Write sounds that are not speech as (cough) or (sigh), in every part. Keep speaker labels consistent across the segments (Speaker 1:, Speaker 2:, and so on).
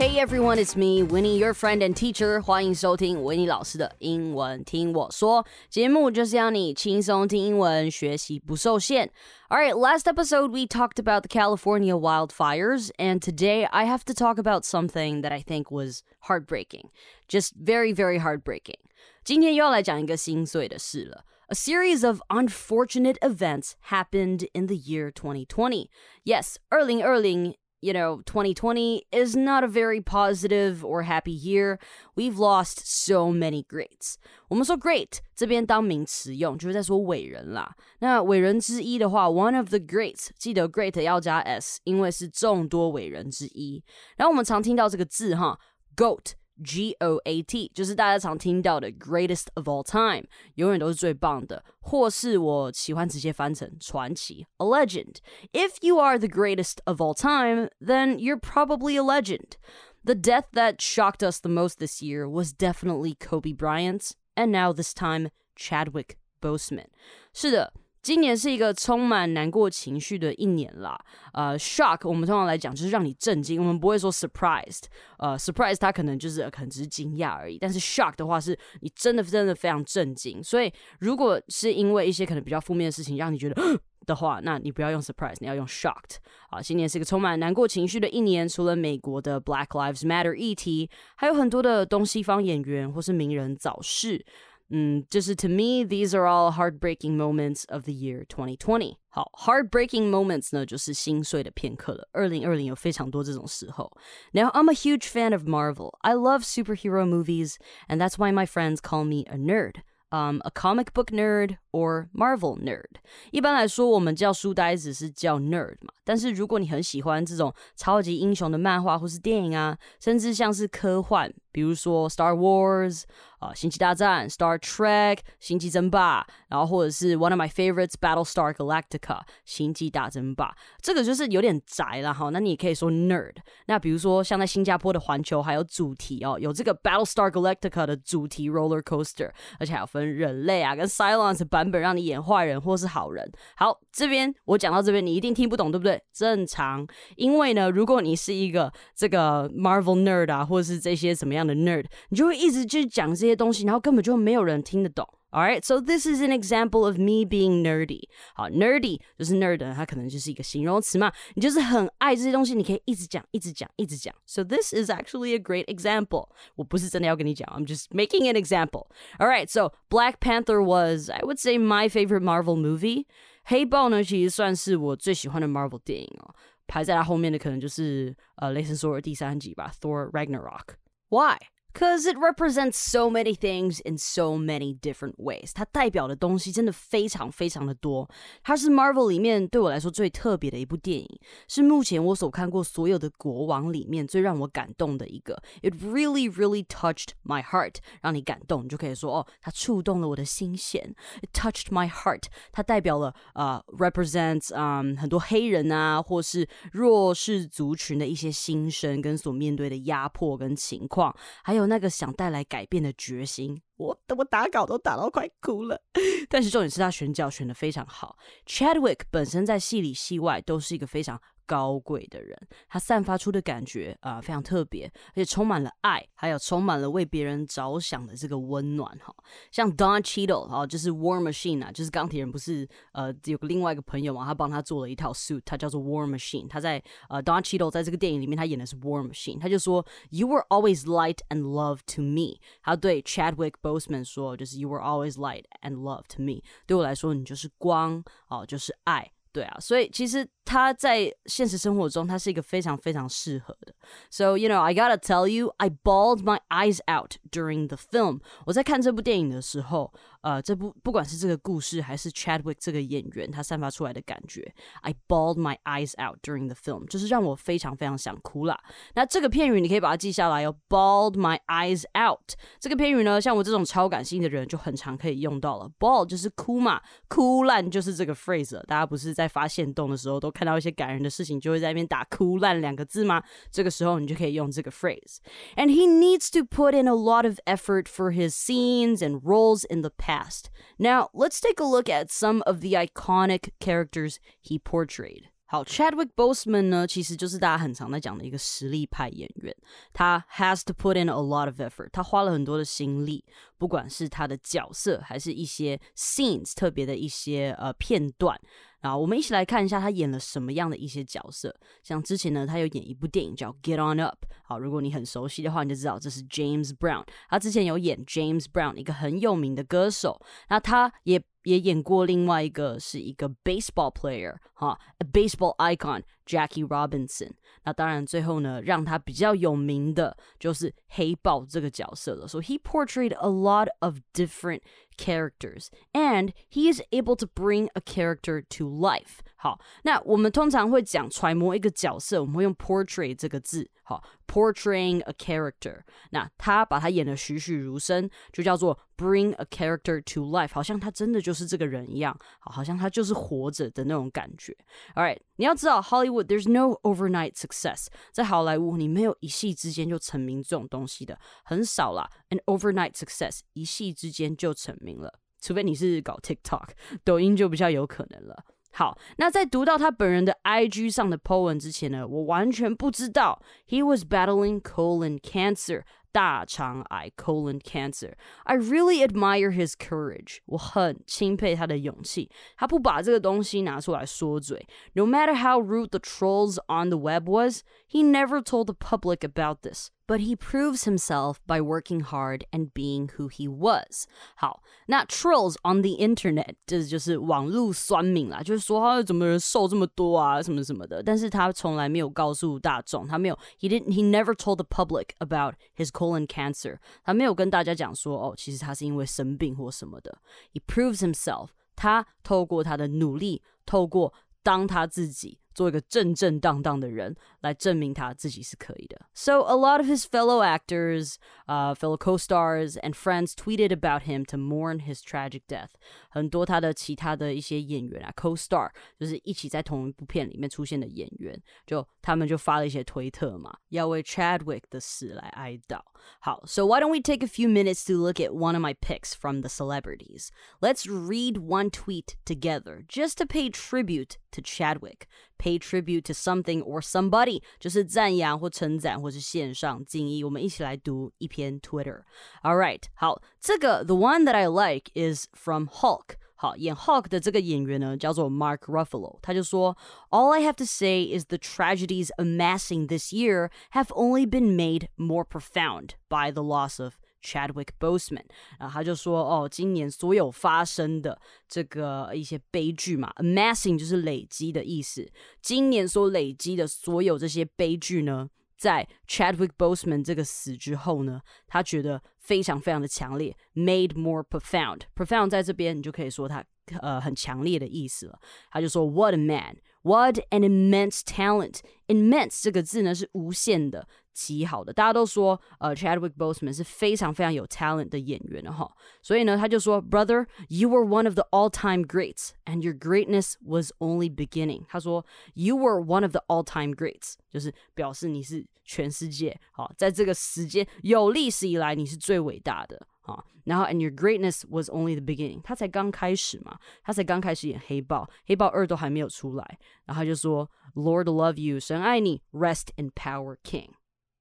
Speaker 1: Hey everyone, it's me, Winnie, your friend and teacher. 欢迎收听维尼老师的英文听我说。节目就是要你轻松听英文，学习不受限。All right, last episode we talked about the California wildfires, and today I have to talk about something that I think was heartbreaking. Just very, very heartbreaking. 今天又要来讲一个心碎的事了。A series of unfortunate events happened in the year 2020. Yes, 2020 you know, 2020 is not a very positive or happy year. We've lost so many greats. 我们说 great 这边当名词用，就是在说伟人啦。那伟人之一的话，one of the greats，记得 great 要加 s，因为是众多伟人之一。然后我们常听到这个字哈，goat。 G O A T，就是大家常听到的 greatest of all time，永远都是最棒的，或是我喜欢直接翻成传奇 a legend. If you are the greatest of all time, then you're probably a legend. The death that shocked us the most this year was definitely Kobe Bryant's, and now this time Chadwick Boseman. 是的， 今年是一个充满难过情绪的一年啦。呃，shock 我们通常来讲就是让你震惊，我们不会说 surprised。呃，surprise 它可能就是可能只是惊讶而已，但是 shock 的话是你真的真的非常震惊。所以如果是因为一些可能比较负面的事情让你觉得 (gasps) 的话，那你不要用 surprise，你要用 shocked。啊，今年是一个充满难过情绪的一年，除了美国的 Black Lives Matter 议题，还有很多的东西方演员或是名人早逝。嗯，就是 to me these are all heartbreaking moments of the year 2020。好，heartbreaking moments 呢，就是心碎的片刻了。二零二零有非常多这种时候。Now I'm a huge fan of Marvel. I love superhero movies, and that's why my friends call me a nerd. Um, a comic book nerd or Marvel nerd。一般来说，我们叫书呆子是叫 nerd 嘛。但是如果你很喜欢这种超级英雄的漫画或是电影啊，甚至像是科幻，比如说 Star Wars 啊，《星际大战》Star Trek 星际争霸，然后或者是 One of my favorites Battlestar Galactica 星际大争霸，这个就是有点宅了哈。那你也可以说 nerd。那比如说像在新加坡的环球还有主题哦，有这个 Battlestar Galactica 的主题 roller coaster，而且还有分人类啊跟 Silence 版本，让你演坏人或是好人。好，这边我讲到这边，你一定听不懂，对不对？正常，因为呢，如果你是一个这个 Marvel nerd 啊，或者是这些什么样的 nerd，你就会一直去讲这些东西，然后根本就没有人听得懂。Alright, so this is an example of me being nerdy. 好，nerdy 就是 nerd，它可能就是一个形容词嘛。你就是很爱这些东西，你可以一直讲，一直讲，一直讲。So this is actually a great example. 我不是真的要跟你讲，I'm just making an example. Alright, so Black Panther was, I would say, my favorite Marvel movie. 黑豹呢，其实算是我最喜欢的 Marvel 电影哦，排在它后面的可能就是呃雷神索尔第三集吧，Thor Ragnarok。Why? Cause it represents so many things in so many different ways。它代表的东西真的非常非常的多。它是 Marvel 里面对我来说最特别的一部电影，是目前我所看过所有的国王里面最让我感动的一个。It really, really touched my heart。让你感动，你就可以说哦，它触动了我的心弦。It touched my heart。它代表了呃 represents 嗯很多黑人啊，或是弱势族群的一些心声跟所面对的压迫跟情况，还有。 有那个想带来改变的决心，我我打稿都打到快哭了。但是重点是他选角选的非常好，Chadwick 本身在戏里戏外都是一个非常。高贵的人，他散发出的感觉啊、非常特别，而且充满了爱，还有充满了为别人着想的这个温暖哈。像 Don Cheadle 哈，就是 War Machine 啊，就是钢铁人不是呃有个另外一个朋友嘛，他帮他做了一套 suit，他叫做 War Machine。他在呃 Don Cheadle 在这个电影里面他演的是 War Machine，他就说 You were always light and love to me。他对 Chadwick Boseman 说，就是 You were always light and love to me，对我来说你就是光哦，就是爱。对啊，所以其实他在现实生活中，他是一个非常非常适合的。So you know, I gotta tell you, I bawled my eyes out during the film。我在看这部电影的时候，呃，这部不管是这个故事还是 Chadwick 这个演员他散发出来的感觉，I bawled my eyes out during the film，就是让我非常非常想哭啦。那这个片语你可以把它记下来哦，bawled my eyes out。这个片语呢，像我这种超感性的人就很常可以用到了。Ball 就是哭嘛，哭烂就是这个 phrase。大家不是在发现动的时候都看到一些感人的事情，就会在那边打“哭烂”两个字吗？这个时候你就可以用这个 phrase。And he needs to put in a lot of effort for his scenes and roles in the past. Now let's take a look at some of the iconic characters he portrayed. 好，Chadwick Boseman 呢，其实就是大家很常在讲的一个实力派演员。他 has to put in a lot of effort，他花了很多的心力，不管是他的角色，还是一些 scenes 特别的一些呃片段。 啊，我们一起来看一下他演了什么样的一些角色。像之前呢，他有演一部电影叫《Get On Up》。好，如果你很熟悉的话，你就知道这是 James Brown。他之前有演 James Brown，一个很有名的歌手。那他也也演过另外一个是一个 baseball player，哈，a baseball icon Jackie Robinson。那当然最后呢，让他比较有名的就是黑豹这个角色了。So he portrayed a lot of different characters, and he is able to bring a character to life. 好，那我们通常会讲揣摩一个角色，我们会用 portray 这个字。好，portraying a character，那他把他演得栩栩如生，就叫做 bring a character to life，好像他真的就是这个人一样，好，好像他就是活着的那种感觉。All right，你要知道，Hollywood there's no overnight success，在好莱坞你没有一夕之间就成名这种东西的，很少啦。An overnight success，一夕之间就成名了，除非你是搞 TikTok，抖音就比较有可能了。好，那在读到他本人的 IG 上的 po 文之前呢，我完全不知道 he was battling colon cancer 大肠癌 colon cancer. I really admire his courage. 我很钦佩他的勇气。他不把这个东西拿出来说嘴。No matter how rude the trolls on the web was, he never told the public about this but he proves himself by working hard and being who he was. 好，那 trolls on the internet 这就是网络酸民啦，就是说他怎么人瘦这么多啊，什么什么的。但是他从来没有告诉大众，他没有，he didn't, he never told the public about his colon cancer。他没有跟大家讲说，哦，其实他是因为生病或什么的。He proves himself，他透过他的努力，透过当他自己。做一个正正当当的人，来证明他自己是可以的。So a lot of his fellow actors, uh, fellow co-stars and friends tweeted about him to mourn his tragic death. 很多他的其他的一些演员啊，co-star 就是一起在同一部片里面出现的演员，就他们就发了一些推特嘛，要为 Chadwick 的死来哀悼。好，So why don't we take a few minutes to look at one of my picks from the celebrities? Let's read one tweet together just to pay tribute to Chadwick pay tribute to something or somebody，就是赞扬或称赞或是献上敬意。我们一起来读一篇 Twitter。All right，好，这个 the one that I like is from Hulk。好，演 Hulk 的这个演员呢，叫做 Mark Ruffalo。他就说，All I have to say is the tragedies amassing this year have only been made more profound by the loss of Chadwick Boseman，然后他就说：“哦，今年所有发生的这个一些悲剧嘛，amassing 就是累积的意思。今年所累积的所有这些悲剧呢，在 Chadwick Boseman 这个死之后呢，他觉得非常非常的强烈，made more profound。profound 在这边你就可以说他呃很强烈的意思了。他就说：What a man! What an immense talent! Immense 这个字呢是无限的。”极好的，大家都说，呃，Chadwick Boseman 是非常非常有 talent 的演员的哈，所以呢，他就说，Brother, you were one of the all-time greats, and your greatness was only beginning。他说，You were one of the all-time greats，就是表示你是全世界，好，在这个时间有历史以来你是最伟大的啊。然后，and your greatness was only the beginning，他才刚开始嘛，他才刚开始演黑豹，黑豹二都还没有出来，然后他就说，Lord love you，神爱你，Rest in power, King。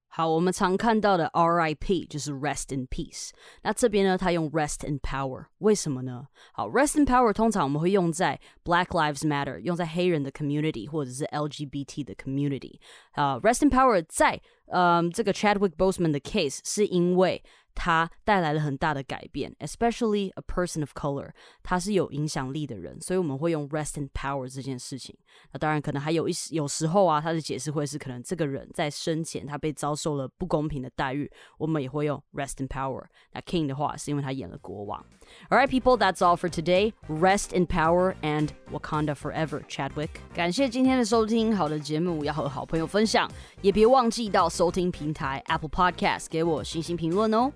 Speaker 1: 好，我们常看到的 R.I.P. 就是 Rest in Peace。那这边呢，它用 Rest in Power，为什么呢？好，Rest in Power 通常我们会用在 Black Lives Matter，用在黑人的 community 或者是 LGBT 的 community。啊，Rest in Power 在嗯这个 Chadwick Boseman 的 case 是因为 他带来了很大的改变，especially a person of color，他是有影响力的人，所以我们会用 rest in power 这件事情。那当然，可能还有一有时候啊，他的解释会是可能这个人在生前他被遭受了不公平的待遇，我们也会用 rest in power。那 King 的话是因为他演了国王。All right, people, that's all for today. Rest in power and Wakanda forever, Chadwick. 感谢今天的收听，好的节目要和好朋友分享，也别忘记到收听平台 Apple Podcast 给我星星评论哦。